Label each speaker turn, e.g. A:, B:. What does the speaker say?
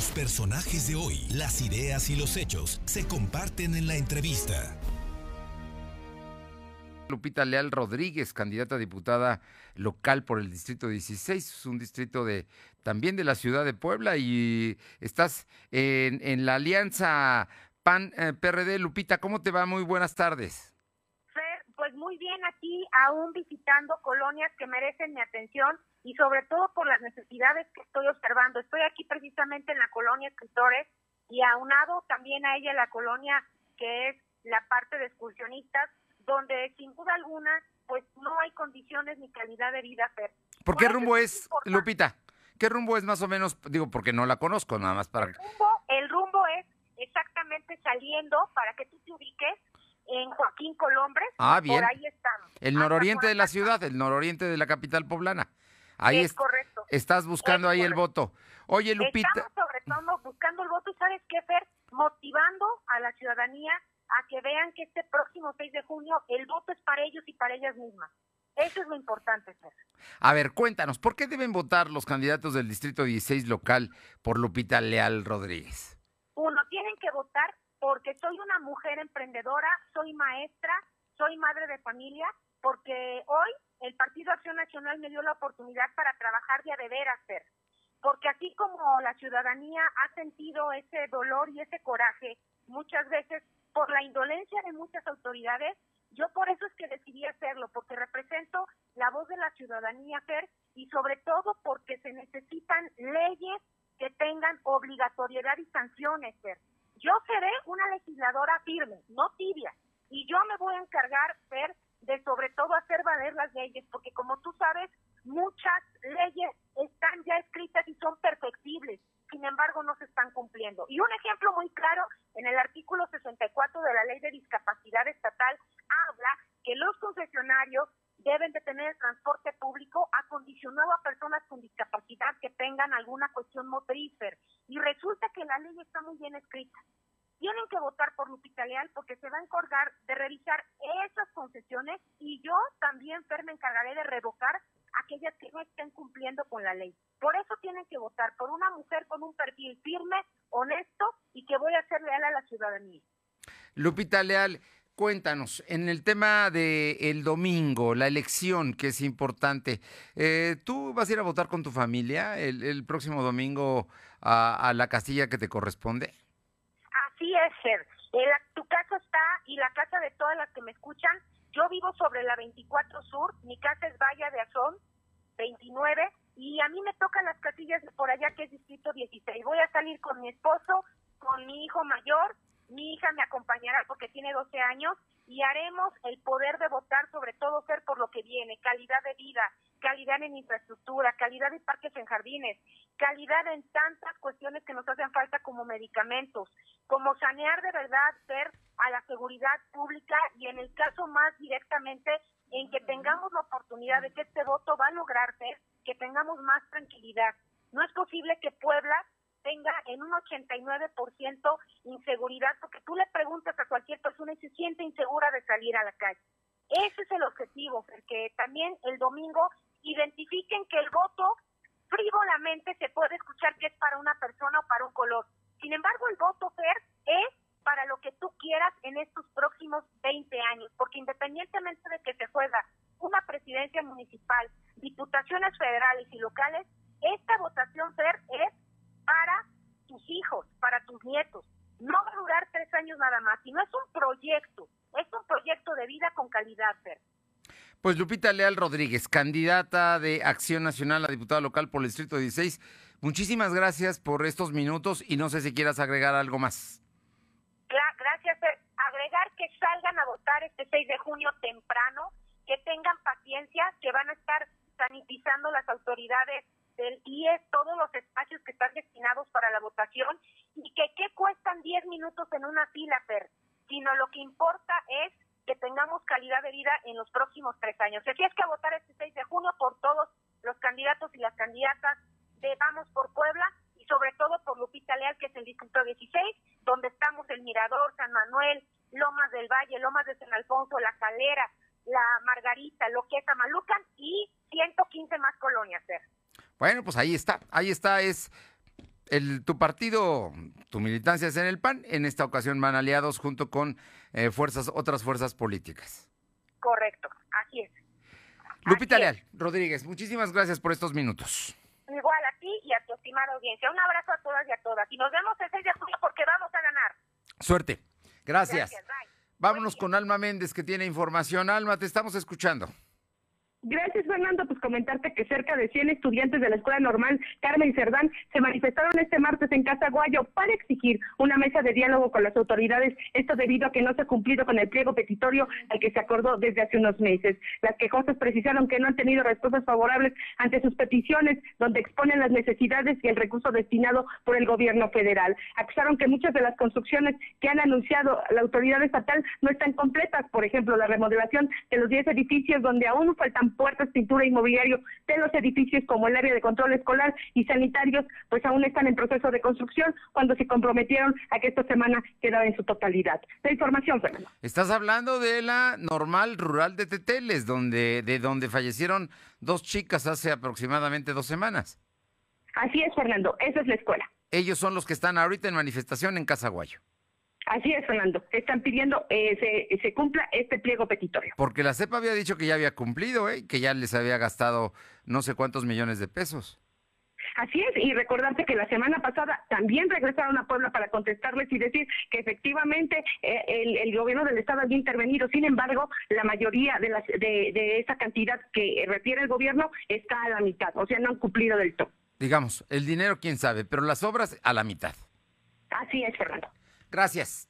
A: Los personajes de hoy, las ideas y los hechos se comparten en la entrevista.
B: Lupita Leal Rodríguez, candidata a diputada local por el Distrito 16, es un distrito de también de la ciudad de Puebla y estás en, la alianza PAN-PRD. Lupita, ¿cómo te va? Muy buenas tardes.
C: Muy bien aquí, aún visitando colonias que merecen mi atención y sobre todo por las necesidades que estoy observando. Estoy aquí precisamente en la colonia Escritores y aunado también a ella la colonia que es la parte de excursionistas, donde sin duda alguna pues no hay condiciones ni calidad de vida. Fer.
B: ¿Por qué rumbo es, Lupita? ¿Qué rumbo es más o menos? Digo, porque no la conozco nada más para...
C: El rumbo, el rumbo es exactamente saliendo para que tú te ubiques en Joaquín Colombres.
B: Ah, bien.
C: Por ahí estamos.
B: El nororiente de la ciudad, el nororiente de la capital poblana. Ahí
C: Es
B: es-
C: correcto.
B: estás buscando
C: Es
B: ahí el voto. Oye, Lupita,
C: Estamos sobre todo buscando el voto y sabes qué, Fer, motivando a la ciudadanía a que vean que este próximo 6 de junio el voto es para ellos y para ellas mismas. Eso es lo importante, Fer.
B: a ver, cuéntanos, ¿por qué deben votar los candidatos del Distrito 16 local por Lupita Leal Rodríguez?
C: Uno, tienen que votar porque soy una mujer emprendedora, soy maestra, soy madre de familia, porque hoy el Partido Acción Nacional me dio la oportunidad para trabajar de a de veras, Fer. Porque así como la ciudadanía ha sentido ese dolor y ese coraje muchas veces por la indolencia de muchas autoridades, yo por eso es que decidí hacerlo, porque represento la voz de la ciudadanía, Fer, y sobre todo porque se necesitan leyes que tengan obligatoriedad y sanciones, Fer. Yo seré una legisladora firme, no tibia, y yo me voy a encargar, de sobre todo hacer valer las leyes, porque como tú sabes, muchas leyes están ya escritas y son perfectibles, sin embargo no se están cumpliendo. Y un ejemplo muy claro, en el artículo 64 de la Ley de Discapacidad Estatal, habla que los concesionarios deben de tener transporte público acondicionado a personas con discapacidad que tengan alguna cuestión motriz. Fer. Y resulta que la ley está muy bien escrita. Tienen que votar por Lupita Leal porque se va a encargar de revisar esas concesiones y yo también, Fer, me encargaré de revocar aquellas que no estén cumpliendo con la ley. Por eso tienen que votar por una mujer con un perfil firme, honesto y que voy a ser leal a la ciudadanía.
B: Lupita Leal, cuéntanos, en el tema de el domingo, la elección, que es importante, eh, ¿tú vas a ir a votar con tu familia el, próximo domingo a, la casilla que te corresponde?
C: Así es, Fer. El- tu casa está y la casa de todas las que me escuchan. Yo vivo sobre la 24 Sur, mi casa es Valle de Azón, 29, y a mí me tocan las casillas por allá que es Distrito 16. Voy a salir con mi esposo, con mi hijo mayor, mi hija me acompañará porque tiene 12 años y haremos el poder de votar sobre todo ser por lo que viene, calidad de vida, calidad en infraestructura, calidad de parques en jardines, calidad en tantas cuestiones que nos hacen falta como medicamentos, como sanear de verdad ser a la seguridad pública y en el caso más directamente en que tengamos la oportunidad de que este voto va a lograr ser que tengamos más tranquilidad. No es posible que Puebla tenga en un 89% inseguridad, porque tú le preguntas a cualquier persona y se siente insegura de salir a la calle. Ese es el objetivo, Fer, que también el domingo identifiquen que el voto frívolamente se puede escuchar que es para una persona o para un color. Sin embargo, el voto, Fer, es para lo que tú quieras en estos próximos 20 años, porque independientemente de que se juega una presidencia municipal, diputaciones federales y locales, esta votación, Fer, es hijos, para tus nietos. No va a durar tres años nada más, sino es un proyecto, es un proyecto de vida con calidad, Fer.
B: Pues Lupita Leal Rodríguez, candidata de Acción Nacional a diputada local por el Distrito 16. Muchísimas gracias por estos minutos y no sé si quieras agregar algo más.
C: Gra- Gracias, Fer. Agregar que salgan a votar este 6 de junio temprano, que tengan paciencia, que van a estar sanitizando las autoridades del IES todos los espacios que están destinados para la votación y que qué cuestan 10 minutos en una fila, Fer, sino lo que importa es que tengamos calidad de vida en los próximos tres años. Así es que votar este 6 de junio por todos los candidatos y las candidatas de Vamos por Puebla y sobre todo por Lupita Leal, que es el distrito 16, donde estamos el Mirador, San Manuel, Lomas del Valle, Lomas de San Alfonso, La Calera, La Margarita, lo que es Amalucan y 115 más colonias, Fer.
B: Bueno, pues ahí está, ahí está, es el, tu partido, tu militancia es en el PAN, en esta ocasión van aliados junto con eh, fuerzas, otras fuerzas políticas.
C: Correcto, así es.
B: Lupita
C: Así es.
B: Leal, Rodríguez, muchísimas gracias por estos minutos.
C: Igual a ti y a tu estimada audiencia. Un abrazo a todas y a todas. Y nos vemos el 6 de julio porque vamos a ganar.
B: Suerte. Gracias. Vámonos con Alma Méndez que tiene información. Alma, te estamos escuchando.
D: Gracias, Fernando. Pues comentarte que cerca de 100 estudiantes de la Escuela Normal Carmen Cerdán se manifestaron este martes en Casa Guayo para exigir una mesa de diálogo con las autoridades, esto debido a que no se ha cumplido con el pliego petitorio al que se acordó desde hace unos meses. Las quejosas precisaron que no han tenido respuestas favorables ante sus peticiones, donde exponen las necesidades y el recurso destinado por el gobierno federal. Acusaron que muchas de las construcciones que han anunciado la autoridad estatal no están completas, por ejemplo, la remodelación de los 10 edificios donde aún faltan puertas, pintura y mobiliario de los edificios como el área de control escolar y sanitarios, pues aún están en proceso de construcción cuando se comprometieron a que esta semana quedara en su totalidad. La información, Fernando.
B: Estás hablando de la normal rural de Teteles, donde, de donde fallecieron dos chicas hace aproximadamente dos semanas.
D: Así es, Fernando, esa es la escuela.
B: Ellos son los que están ahorita en manifestación en Casaguayo.
D: Así es, Fernando. Están pidiendo eh, se, se cumpla este pliego petitorio.
B: Porque la CEPA había dicho que ya había cumplido, ¿eh? que ya les había gastado no sé cuántos millones de pesos.
D: Así es, y recordarte que la semana pasada también regresaron a Puebla para contestarles y decir que efectivamente eh, el, el gobierno del estado había intervenido. Sin embargo, la mayoría de, las, de, de esa cantidad que refiere el gobierno está a la mitad, o sea, no han cumplido del todo.
B: Digamos, el dinero quién sabe, pero las obras a la mitad.
D: Así es, Fernando.
B: Gracias.